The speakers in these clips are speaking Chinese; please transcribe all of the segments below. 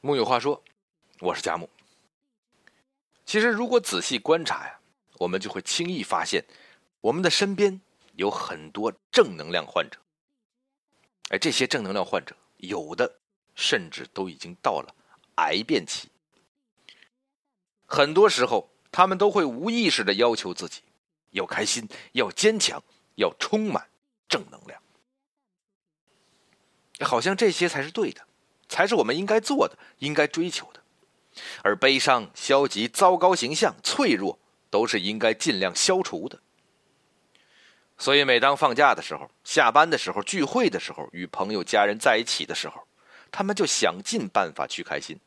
木有话说，我是佳木。其实，如果仔细观察呀，我们就会轻易发现，我们的身边有很多正能量患者。哎，这些正能量患者，有的甚至都已经到了癌变期。很多时候，他们都会无意识的要求自己要开心、要坚强、要充满正能量，好像这些才是对的。才是我们应该做的、应该追求的，而悲伤、消极、糟糕形象、脆弱，都是应该尽量消除的。所以，每当放假的时候、下班的时候、聚会的时候、与朋友、家人在一起的时候，他们就想尽办法去开心，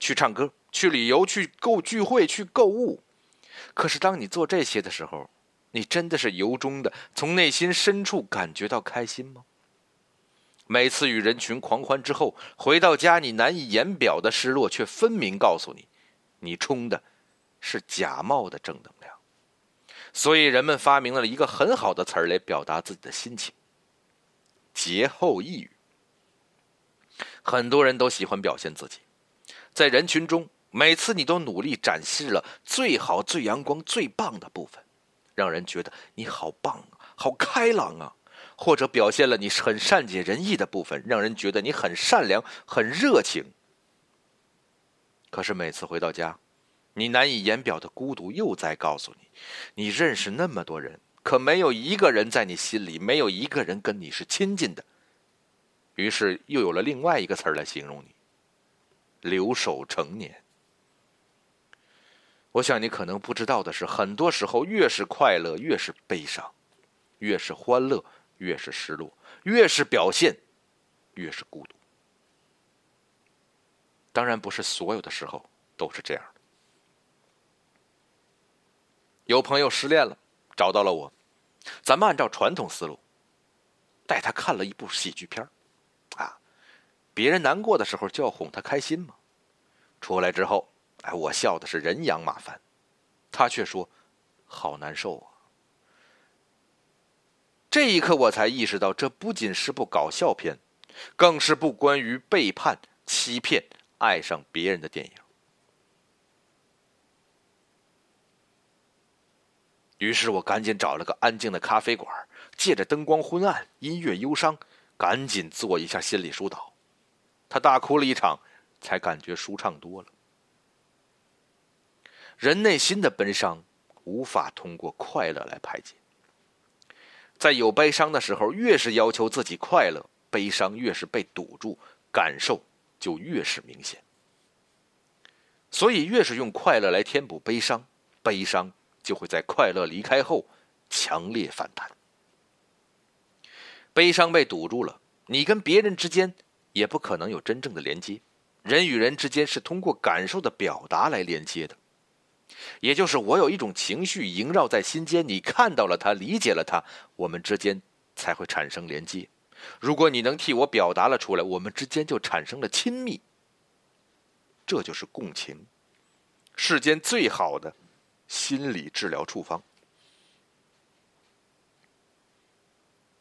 去唱歌、去旅游、去购聚会、去购物。可是，当你做这些的时候，你真的是由衷的从内心深处感觉到开心吗？每次与人群狂欢之后回到家，你难以言表的失落，却分明告诉你，你充的是假冒的正能量。所以人们发明了一个很好的词儿来表达自己的心情：节后抑郁。很多人都喜欢表现自己，在人群中，每次你都努力展示了最好、最阳光、最棒的部分，让人觉得你好棒啊，好开朗啊。或者表现了你很善解人意的部分，让人觉得你很善良、很热情。可是每次回到家，你难以言表的孤独又在告诉你：你认识那么多人，可没有一个人在你心里，没有一个人跟你是亲近的。于是又有了另外一个词儿来形容你：留守成年。我想你可能不知道的是，很多时候越是快乐，越是悲伤；越是欢乐。越是失落，越是表现，越是孤独。当然，不是所有的时候都是这样的。有朋友失恋了，找到了我，咱们按照传统思路，带他看了一部喜剧片啊，别人难过的时候就要哄他开心嘛。出来之后，哎，我笑的是人仰马翻，他却说：“好难受啊。”这一刻，我才意识到，这不仅是部搞笑片，更是部关于背叛、欺骗、爱上别人的电影。于是我赶紧找了个安静的咖啡馆，借着灯光昏暗、音乐忧伤，赶紧做一下心理疏导。他大哭了一场，才感觉舒畅多了。人内心的悲伤，无法通过快乐来排解。在有悲伤的时候，越是要求自己快乐，悲伤越是被堵住，感受就越是明显。所以，越是用快乐来填补悲伤，悲伤就会在快乐离开后强烈反弹。悲伤被堵住了，你跟别人之间也不可能有真正的连接。人与人之间是通过感受的表达来连接的。也就是我有一种情绪萦绕在心间，你看到了它，理解了它，我们之间才会产生连接。如果你能替我表达了出来，我们之间就产生了亲密。这就是共情，世间最好的心理治疗处方。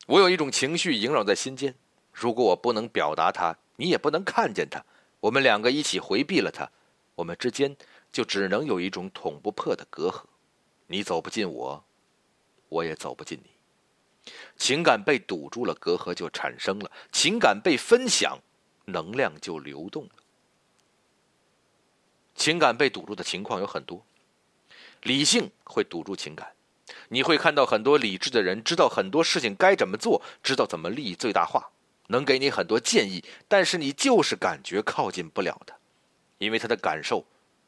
我有一种情绪萦绕在心间，如果我不能表达它，你也不能看见它，我们两个一起回避了它，我们之间。就只能有一种捅不破的隔阂，你走不进我，我也走不进你。情感被堵住了，隔阂就产生了；情感被分享，能量就流动了。情感被堵住的情况有很多，理性会堵住情感，你会看到很多理智的人知道很多事情该怎么做，知道怎么利益最大化，能给你很多建议，但是你就是感觉靠近不了他，因为他的感受。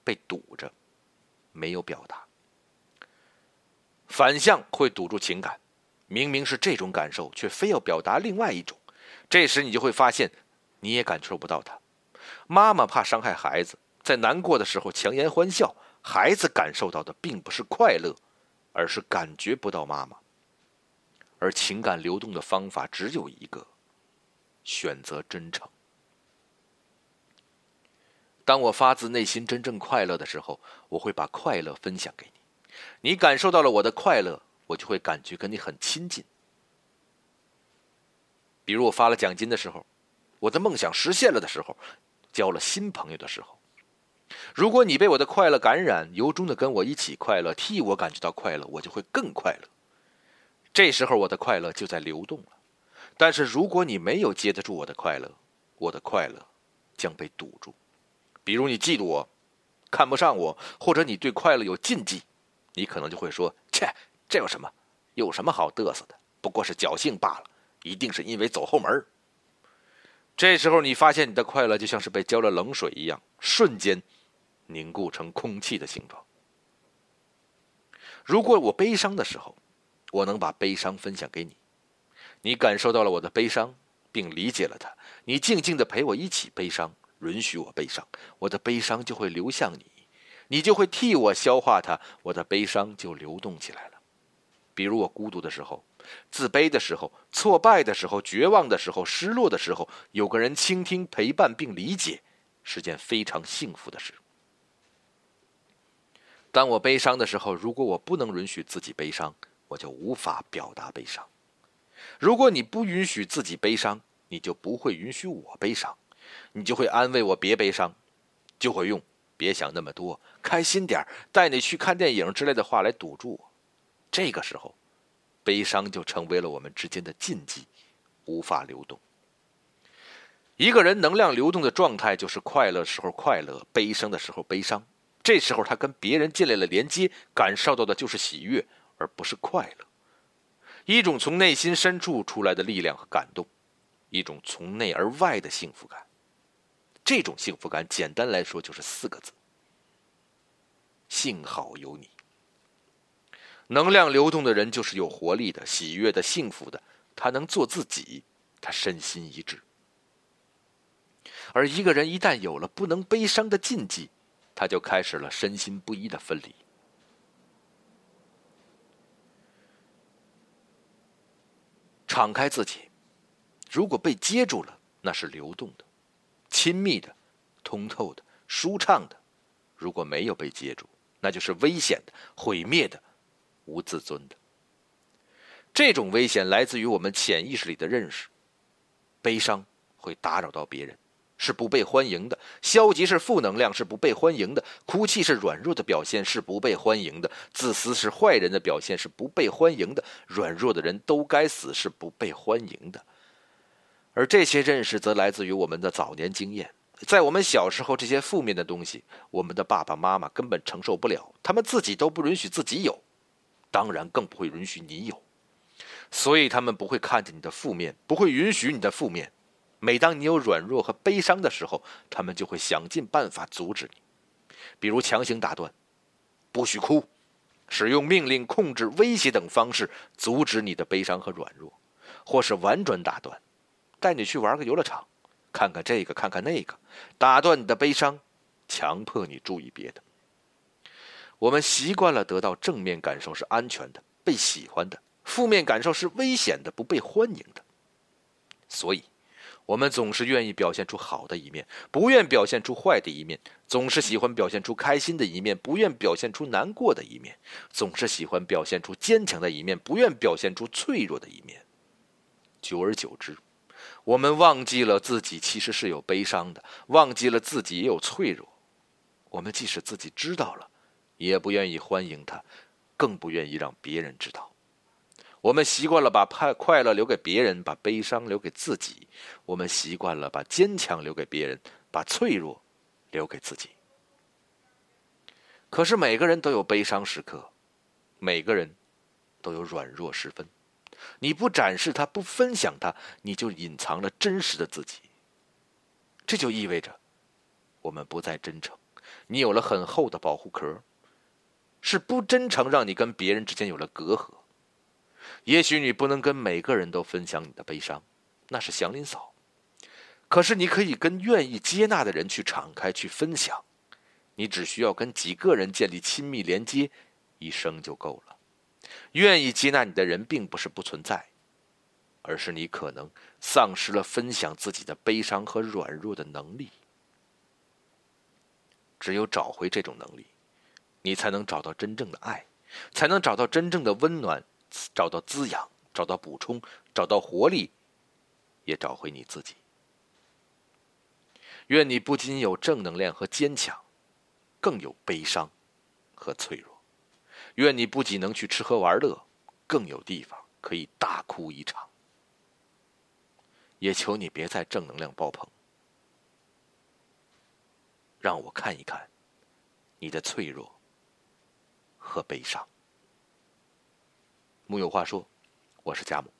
被堵着，没有表达。反向会堵住情感，明明是这种感受，却非要表达另外一种。这时你就会发现，你也感受不到他。妈妈怕伤害孩子，在难过的时候强颜欢笑，孩子感受到的并不是快乐，而是感觉不到妈妈。而情感流动的方法只有一个：选择真诚。当我发自内心真正快乐的时候，我会把快乐分享给你。你感受到了我的快乐，我就会感觉跟你很亲近。比如我发了奖金的时候，我的梦想实现了的时候，交了新朋友的时候。如果你被我的快乐感染，由衷的跟我一起快乐，替我感觉到快乐，我就会更快乐。这时候我的快乐就在流动了。但是如果你没有接得住我的快乐，我的快乐将被堵住。比如你嫉妒我，看不上我，或者你对快乐有禁忌，你可能就会说：“切，这有什么？有什么好嘚瑟的？不过是侥幸罢了。一定是因为走后门。”这时候你发现你的快乐就像是被浇了冷水一样，瞬间。凝固成空气的形状。如果我悲伤的时候，我能把悲伤分享给你，你感受到了我的悲伤，并理解了它，你静静的陪我一起悲伤，允许我悲伤，我的悲伤就会流向你，你就会替我消化它，我的悲伤就流动起来了。比如我孤独的时候、自卑的时候、挫败的时候、绝望的时候、失落的时候，有个人倾听、陪伴并理解，是件非常幸福的事。当我悲伤的时候，如果我不能允许自己悲伤，我就无法表达悲伤。如果你不允许自己悲伤，你就不会允许我悲伤，你就会安慰我别悲伤，就会用“别想那么多，开心点带你去看电影”之类的话来堵住我。这个时候，悲伤就成为了我们之间的禁忌，无法流动。一个人能量流动的状态，就是快乐时候快乐，悲伤的时候悲伤。这时候，他跟别人建立了连接，感受到的就是喜悦，而不是快乐，一种从内心深处出来的力量和感动，一种从内而外的幸福感。这种幸福感，简单来说就是四个字：幸好有你。能量流动的人就是有活力的、喜悦的、幸福的，他能做自己，他身心一致。而一个人一旦有了不能悲伤的禁忌，他就开始了身心不一的分离。敞开自己，如果被接住了，那是流动的、亲密的、通透的、舒畅的；如果没有被接住，那就是危险的、毁灭的、无自尊的。这种危险来自于我们潜意识里的认识：悲伤会打扰到别人。是不被欢迎的，消极是负能量，是不被欢迎的；哭泣是软弱的表现，是不被欢迎的；自私是坏人的表现，是不被欢迎的；软弱的人都该死，是不被欢迎的。而这些认识则来自于我们的早年经验，在我们小时候，这些负面的东西，我们的爸爸妈妈根本承受不了，他们自己都不允许自己有，当然更不会允许你有，所以他们不会看见你的负面，不会允许你的负面。每当你有软弱和悲伤的时候，他们就会想尽办法阻止你，比如强行打断，不许哭，使用命令、控制、威胁等方式阻止你的悲伤和软弱，或是婉转打断，带你去玩个游乐场，看看这个，看看那个，打断你的悲伤，强迫你注意别的。我们习惯了得到正面感受是安全的、被喜欢的，负面感受是危险的、不被欢迎的，所以。我们总是愿意表现出好的一面，不愿表现出坏的一面；总是喜欢表现出开心的一面，不愿表现出难过的一面；总是喜欢表现出坚强的一面，不愿表现出脆弱的一面。久而久之，我们忘记了自己其实是有悲伤的，忘记了自己也有脆弱。我们即使自己知道了，也不愿意欢迎它，更不愿意让别人知道。我们习惯了把快快乐留给别人，把悲伤留给自己；我们习惯了把坚强留给别人，把脆弱留给自己。可是每个人都有悲伤时刻，每个人都有软弱时分。你不展示它，不分享它，你就隐藏了真实的自己。这就意味着，我们不再真诚。你有了很厚的保护壳，是不真诚让你跟别人之间有了隔阂。也许你不能跟每个人都分享你的悲伤，那是祥林嫂。可是你可以跟愿意接纳的人去敞开去分享。你只需要跟几个人建立亲密连接，一生就够了。愿意接纳你的人并不是不存在，而是你可能丧失了分享自己的悲伤和软弱的能力。只有找回这种能力，你才能找到真正的爱，才能找到真正的温暖。找到滋养，找到补充，找到活力，也找回你自己。愿你不仅有正能量和坚强，更有悲伤和脆弱。愿你不仅能去吃喝玩乐，更有地方可以大哭一场。也求你别再正能量爆棚，让我看一看你的脆弱和悲伤。木有话说，我是贾母，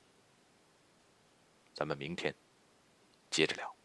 咱们明天接着聊。